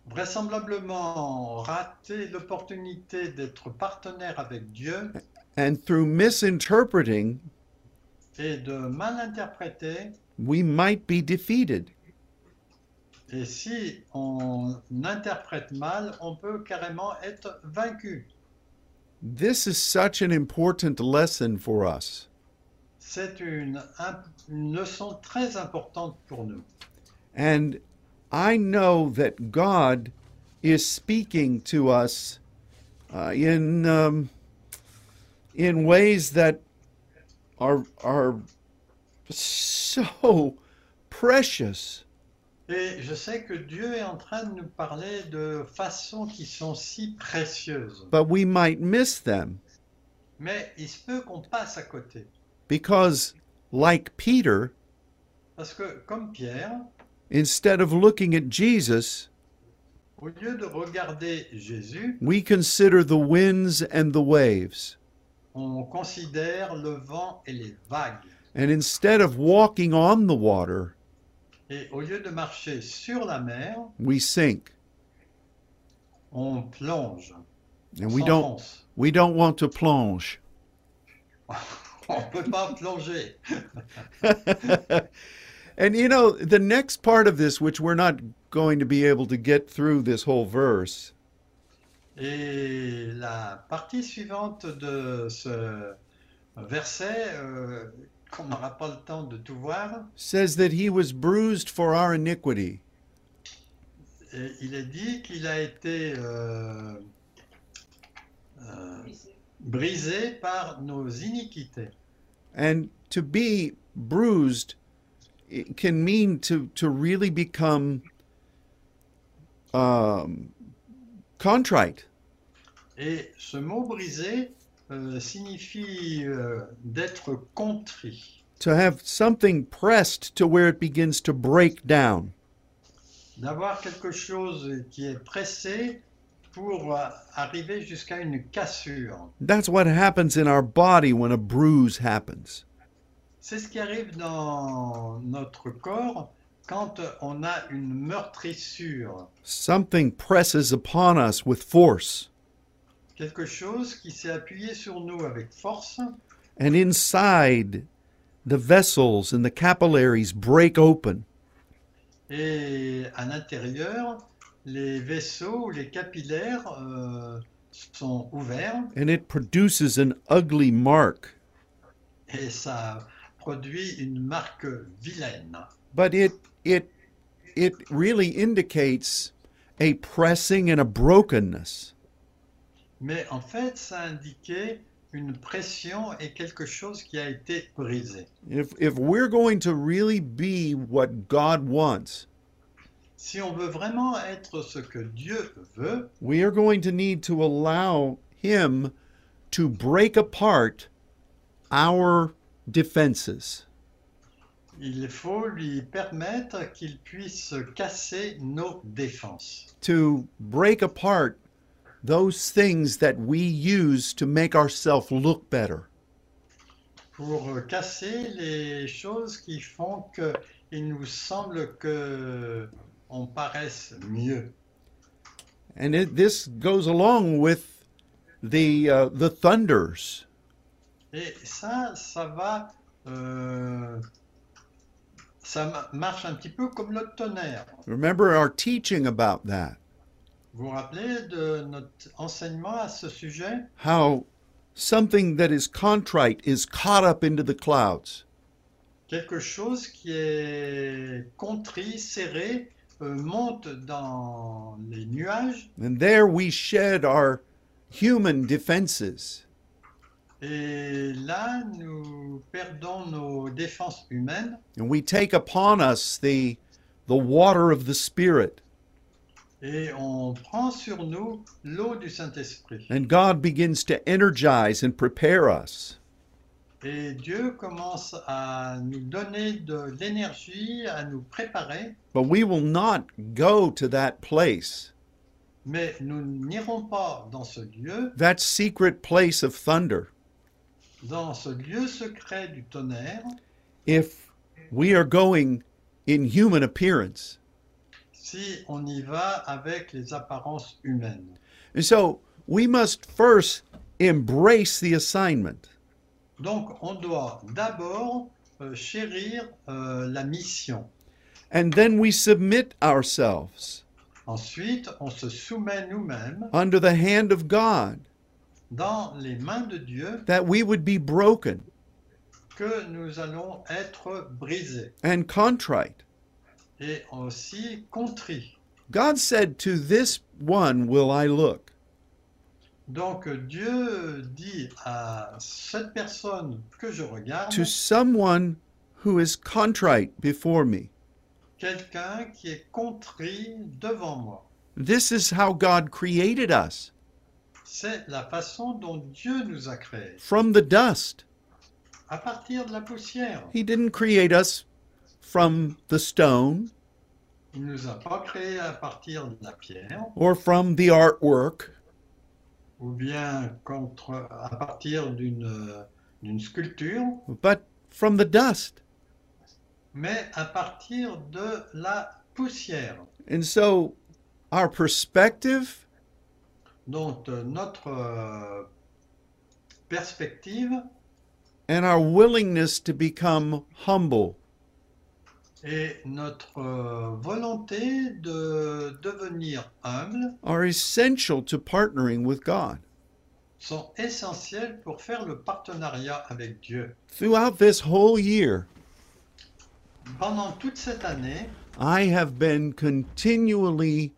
vraisemblablement rater l'opportunité d'être partenaire avec Dieu and through misinterpreting et de mal interpréter. we might be defeated. Et si on interprète mal, on peut carrément être vaincu. This is such an important lesson for us. C'est une, un- une leçon très importante pour nous. And I know that God is speaking to us uh, in um, in ways that are are so precious. Et je sais que Dieu est en train de nous parler de façons qui sont si précieuses. But we might miss them Mais il se peut qu'on passe à côté. because, like Peter, Parce que comme Pierre, instead of looking at Jesus, au lieu de regarder Jésus, we consider the winds and the waves. on considère le vent et les vagues. And instead of walking on the water, Et au lieu de marcher sur la mer, we sink. on plonge. And we don't s'enfonce. we don't want to plonge. On ne peut pas plonger. and you know, the next part of this, which we're not going to be able to get through this whole verse, Et la partie suivante de ce verset, euh, qu'on n'aura pas le temps de tout voir, says that he was bruised for our iniquity. et il est dit qu'il a été euh, euh, brisé par nos iniquités. And to be bruised can mean to to really become um, contrite. Et ce mot brisé euh, signifie euh, d'être contrit, to have something pressed to where it begins to break down. d'avoir quelque chose qui est pressé pour euh, arriver jusqu'à une cassure. That's what happens in our body when a bruise happens. C'est ce qui arrive dans notre corps quand on a une meurtrissure, Something presses upon us with force, quelque chose qui s'est appuyé sur nous avec force. And inside the vessels and the capillaries break open, et à l'intérieur, les vaisseaux, les capillaires euh, sont ouverts. And it produces an ugly mark. et ça produit une marque vilaine. But it it it really indicates a pressing and a brokenness. Mais en fait, ça indiquait une pression et quelque chose qui a été brisé. If if we're going to really be what God wants, Si on veut vraiment être ce que Dieu veut, we are going to need to allow him to break apart our defenses. il faut lui permettre qu'il puisse casser nos défenses, to break apart those things that we use to make ourselves look better. pour casser les choses qui font qu'il nous semble que on paraisse mieux. And it, this goes along with the uh, the thunders. Et ça, ça va, euh, ça marche un petit peu comme le tonnerre. Remember our teaching about that. Vous vous rappelez de notre enseignement à ce sujet? How something that is contrite is caught up into the clouds. Quelque chose qui est contrit, serré, euh, monte dans les nuages And there we shed our human defenses. Et là, nous perdons nos défenses humaines And we take upon us the the water of the Spirit. et on prend sur nous l'eau du Saint-Esprit. And God begins to energize and prepare us. Et Dieu commence à nous donner de l'énergie, à nous préparer, But we will not go to that place, mais nous n'irons pas dans ce lieu, that secret place of thunder, dans ce lieu secret du tonnerre, if we are going in human appearance. si on y va avec les apparences humaines. And so we must first embrace the assignment. Donc on doit d'abord euh, chérir euh, la mission. And then we submit ourselves Ensuite, on se soumet nous-mêmes under the hand of God dans les mains de Dieu that we would be broken que nous allons être brisés and contrite. et aussi contrits. God said, To this one will I look. Donc Dieu dit à cette personne que je regarde, To someone who is contrite before me. quelqu'un qui est contrit devant moi. This is how God created us C'est la façon dont Dieu nous a créés, from the dust. à partir de la poussière. He didn't create us from the stone Il ne nous a pas créés à partir de la pierre, or from the artwork, ou bien contre, à partir d'une d'une sculpture, but from the dust. mais à partir de la poussière. And so our perspective Donc euh, notre euh, perspective and our willingness to become humble et notre euh, volonté de devenir humble are essential to partnering with God. sont essentielles pour faire le partenariat avec Dieu. Throughout this whole year, Pendant toute cette année, I have been continually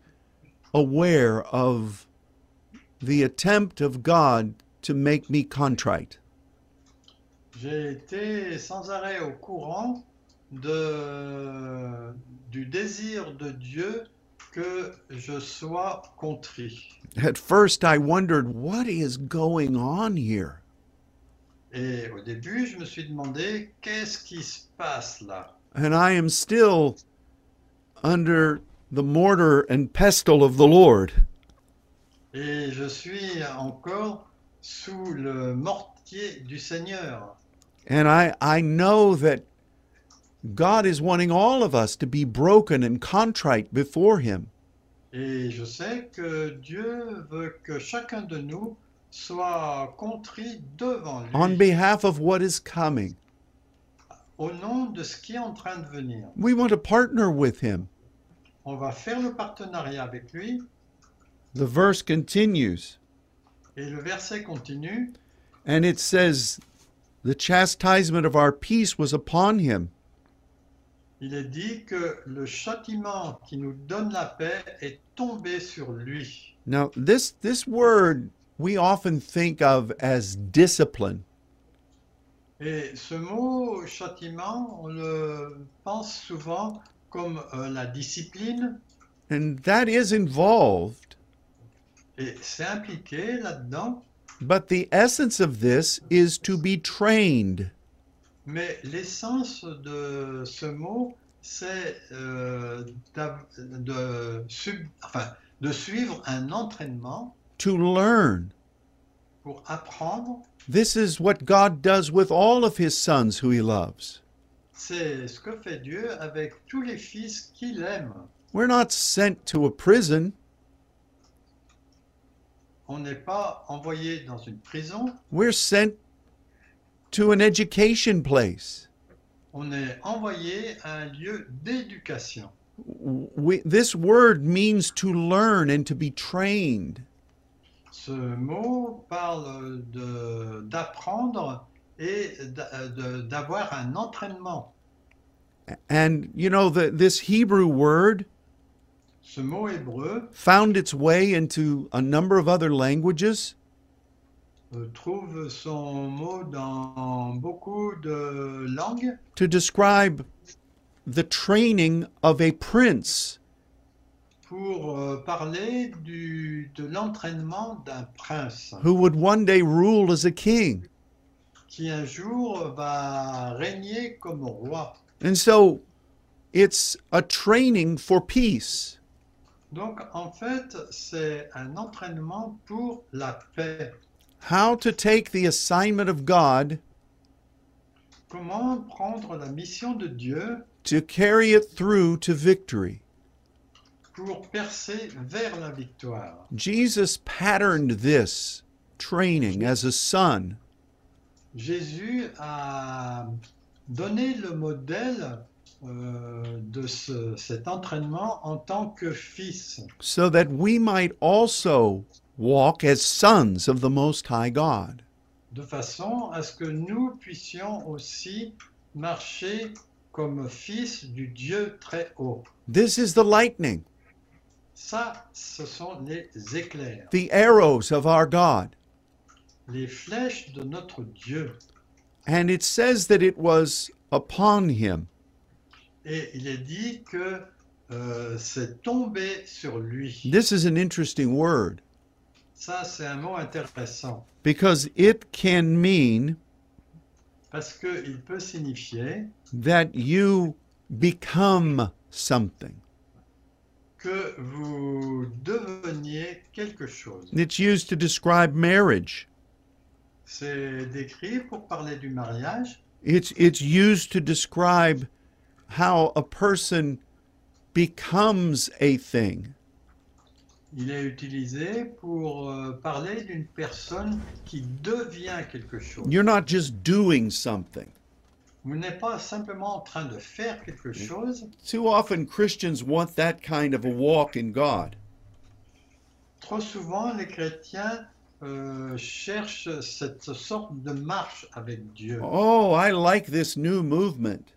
aware of the attempt of God to make me contrite. j'ai été sans arrêt au courant de, du désir de Dieu que je sois contrit. At first, I wondered, what is going on here? Et au début, je me suis demandé, qu'est-ce qui se passe là And I am still under the mortar and pestle of the Lord. Et je suis encore sous le mortier du Seigneur. And I, I know that God is wanting all of us to be broken and contrite before Him. Et je sais que Dieu veut que chacun de nous soit contrit devant on lui behalf of what is coming. au nom de ce qui est en train de venir. We want to partner with Him. On va faire le partenariat avec lui. The verse continues, Et le verset continue. and it says, The chastisement of our peace was upon Him, Il est dit que le châtiment qui nous donne la paix est tombé sur lui. Now, this this word we often think of as discipline, Et ce mot châtiment, on le pense souvent comme euh, la discipline. and that is involved. Et c'est impliqué là-dedans. But the essence of this is to be trained. Mais l'essence de ce mot, c'est euh, de, sub- enfin, de suivre un entraînement to learn. pour apprendre. This is what God does with all of his sons who he loves. C'est ce que fait Dieu avec tous les fils qu'il aime. We're not sent to a prison, On n'est pas envoyé dans une prison, we're sent to an education place. on est envoyé à un lieu d'éducation. We, this word means to learn and to be trained. Ce mot parle d'apprendre et d'avoir un entraînement. And you know the, this Hebrew word Ce mot hébreu found its way into a number of other languages. euh, trouve son mot dans beaucoup de langues to describe the training of a prince. pour euh, parler du, de l'entraînement d'un prince who would one day rule as a king. qui un jour va régner comme roi. And so it's a training for peace. Donc en fait, c'est un entraînement pour la paix. How to take the assignment of God Comment prendre la mission de Dieu to carry it through to victory. pour percer vers la victoire? Jesus patterned this training as a son. Jésus a donné le modèle Euh, de ce- cet entraînement en tant que fils, so that we might also walk as sons of the Most High God. de façon à ce que nous puissions aussi marcher comme fils du Dieu très haut. This is the lightning, Ça, ce sont les éclairs, the arrows of our God. les flèches de notre Dieu. And it says that it was upon him. Et il est dit que euh, c'est tombé sur lui. This is an interesting word Ça, c'est un mot intéressant because it can mean parce qu'il peut signifier that you become something. que vous deveniez quelque chose. It's used to describe marriage. C'est décrit pour parler du mariage. It's it's used to describe how a person becomes a thing. Il est utilisé pour euh, parler d'une personne qui devient quelque chose. You're not just doing something. Vous n'êtes pas simplement en train de faire quelque mm. chose. Too often Christians want that kind of a walk in God. Trop souvent, les chrétiens euh, cherchent cette sorte de marche avec Dieu. Oh, I like this new movement.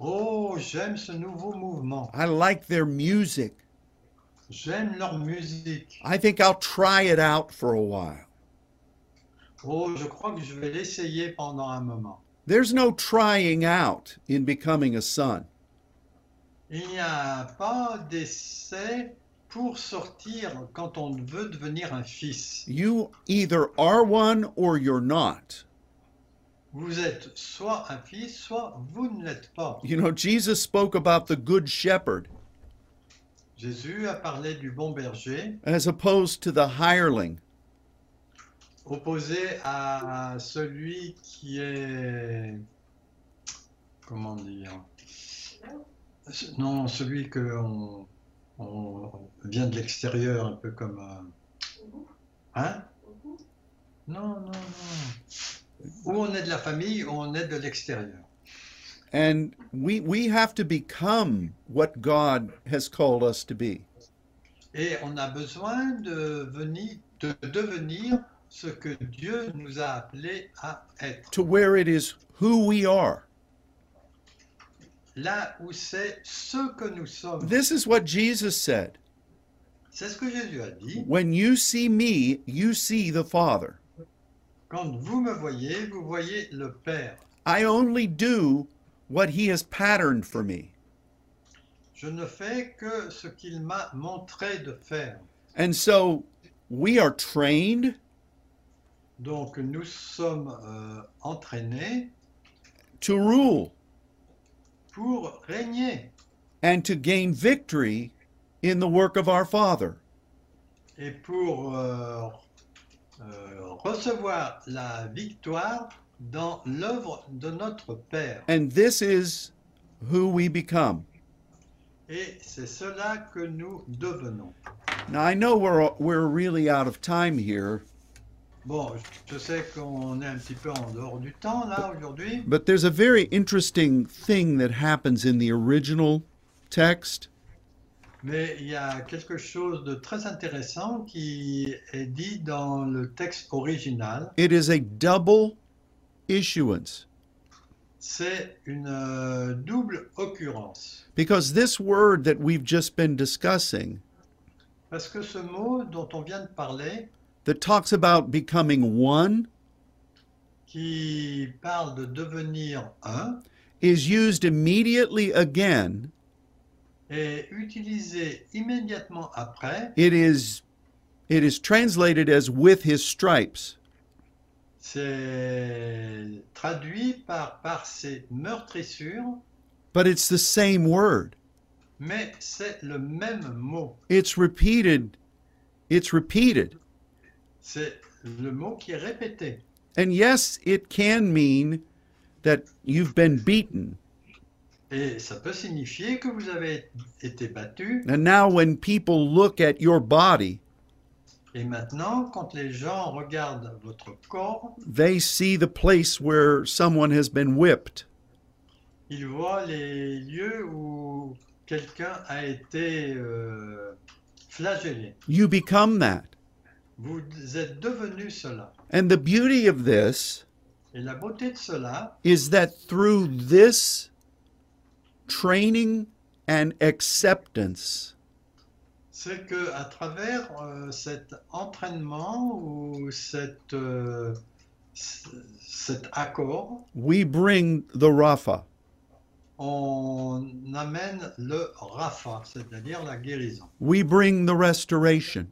Oh, j'aime ce nouveau mouvement. I like their music. J'aime leur musique. I think I'll try it out for a while. Oh, je crois que je vais l'essayer pendant un moment. There's no trying out in becoming a son. Il n'y a pas d'essai pour sortir quand on veut devenir un fils. You either are one or you're not. Vous êtes soit un fils, soit vous ne l'êtes pas. You know, Jesus spoke about the good shepherd Jésus a parlé du bon berger, as opposed to the hireling. opposé à celui qui est... Comment dire Non, celui que on, on vient de l'extérieur, un peu comme... euh, Hein? Non, non, non. Ou on est de la famille, ou on est de l'extérieur. And we we have to become what God has called us to be. Et on a besoin de, venir, de devenir ce que Dieu nous a appelés à être. To where it is who we are. Là où c'est ce que nous sommes. This is what Jesus said. C'est ce que Jésus a dit. When you see me, you see the Father. Quand vous me voyez, vous voyez le Père. I only do what he has patterned for me. Je ne fais que ce qu'il m'a montré de faire. And so we are trained Donc nous sommes euh, entraînés to rule pour régner and to gain victory in the work of our Father. et pour euh, euh, recevoir la victoire dans l'œuvre de notre Père. And this is who we become. Et c'est cela que nous devenons. Now I know we're we're really out of time here, Bon, je sais qu'on est un petit peu en dehors du temps là aujourd'hui, but there's a very interesting thing that happens in the original text. Mais il y a quelque chose de très intéressant qui est dit dans le texte original. It is a double issuance C'est une euh, double occurrence. because this word that we've just been discussing Parce que ce mot dont on vient de parler, that talks about becoming one qui parle de devenir un, is used immediately again. Est utilisé immédiatement après. It is it is translated as with his stripes. C'est traduit par, par ces meurtrissures, But it's the same word. mais c'est le même mot. It's repeated. It's repeated. C'est le mot qui est répété. And yes, it can mean that you've been beaten. Et ça peut signifier que vous avez été battu. And now when people look at your body, Et maintenant, quand les gens regardent votre corps, they see the place where someone has been whipped. ils voient les lieux où quelqu'un a été euh, flagellé. You become that. Vous êtes devenu cela. And the beauty of this Et la beauté de cela, is that through this training and acceptance, c'est que à travers euh, cet entraînement ou cette, euh, cet accord, we bring the Rafa. on amène le Rapha, c'est-à-dire la guérison. We bring the restoration.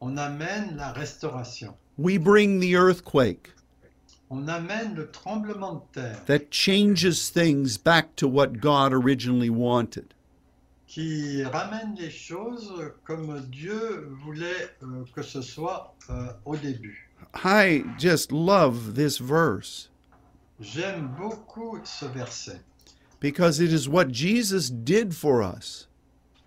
On amène la restauration. We bring the earthquake that changes things back to what God originally wanted. qui ramène les choses comme Dieu voulait euh, que ce soit euh, au début. I just love this verse J'aime beaucoup ce verset because it is what Jesus did for us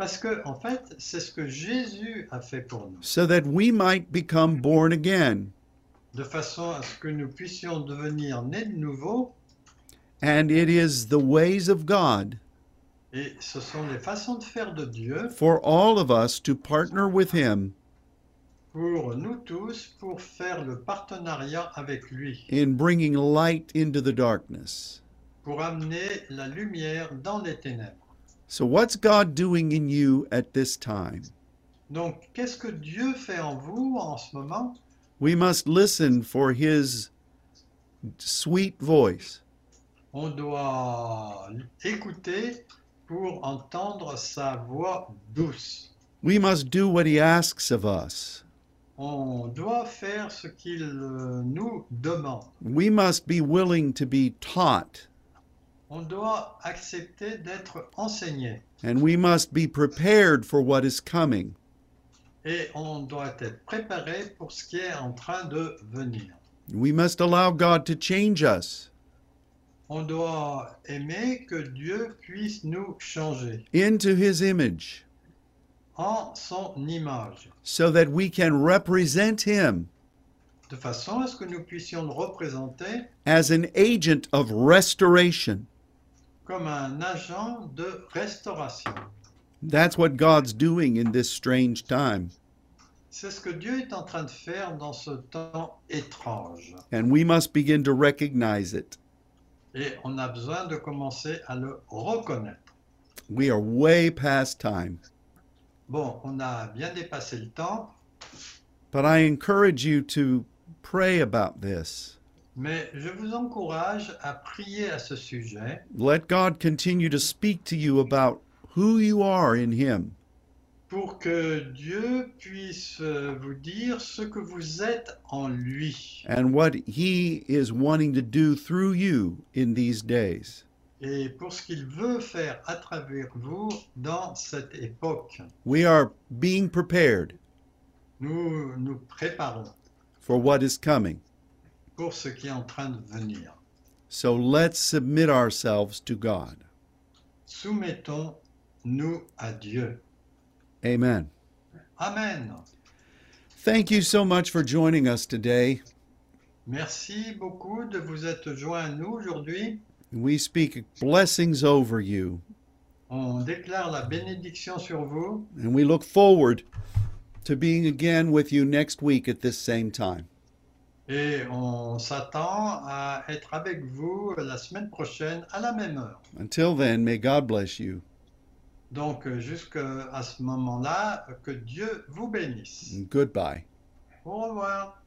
parce que en fait, c'est ce que Jésus a fait pour nous, so that we might become born again. De façon à ce que nous puissions devenir nés de nouveau. And it is the ways of God Et ce sont les façons de faire de Dieu for all of us to partner with Him pour nous tous pour faire le partenariat avec lui, in bringing light into the darkness. pour amener la lumière dans les ténèbres. So, what's God doing in you at this time? Donc, qu'est-ce que Dieu fait en vous en ce moment? We must listen for his sweet voice. On doit écouter pour entendre sa voix douce. We must do what he asks of us. On doit faire ce qu'il euh, nous demande. We must be willing to be taught, On doit accepter d'être enseigné. and we must be prepared for what is coming. Et on doit être préparé pour ce qui est en train de venir. We must allow God to change us On doit aimer que Dieu puisse nous changer into his image en son image, so that we can represent him de façon à ce que nous puissions le représenter as an agent of restoration. comme un agent de restauration. That's what God's doing in this strange time. C'est ce que Dieu est en train de faire dans ce temps étrange. And we must begin to recognize it. Et on a besoin de commencer à le reconnaître. We are way past time. Bon, on a bien dépassé le temps, But I encourage you to pray about this. mais je vous encourage à prier à ce sujet. Let God continue to speak to you about who you are in Him pour que Dieu puisse euh, vous dire ce que vous êtes en lui and what He is wanting to do through you in these days. et pour ce qu'il veut faire à travers vous dans cette époque. We are being prepared Nous nous préparons for what is coming. pour ce qui est en train de venir. So let's submit ourselves to God. Soumettons-nous à Dieu. Amen. Amen. Thank you so much for joining us today. Merci beaucoup de vous être joints à nous aujourd'hui. We speak blessings over you, On déclare la bénédiction sur vous and we look forward to being again with you next week at this same time. et on s'attend à être avec vous la semaine prochaine à la même heure. Until then, may God bless you. Donc jusqu'à ce moment-là, que Dieu vous bénisse. Goodbye. Au revoir.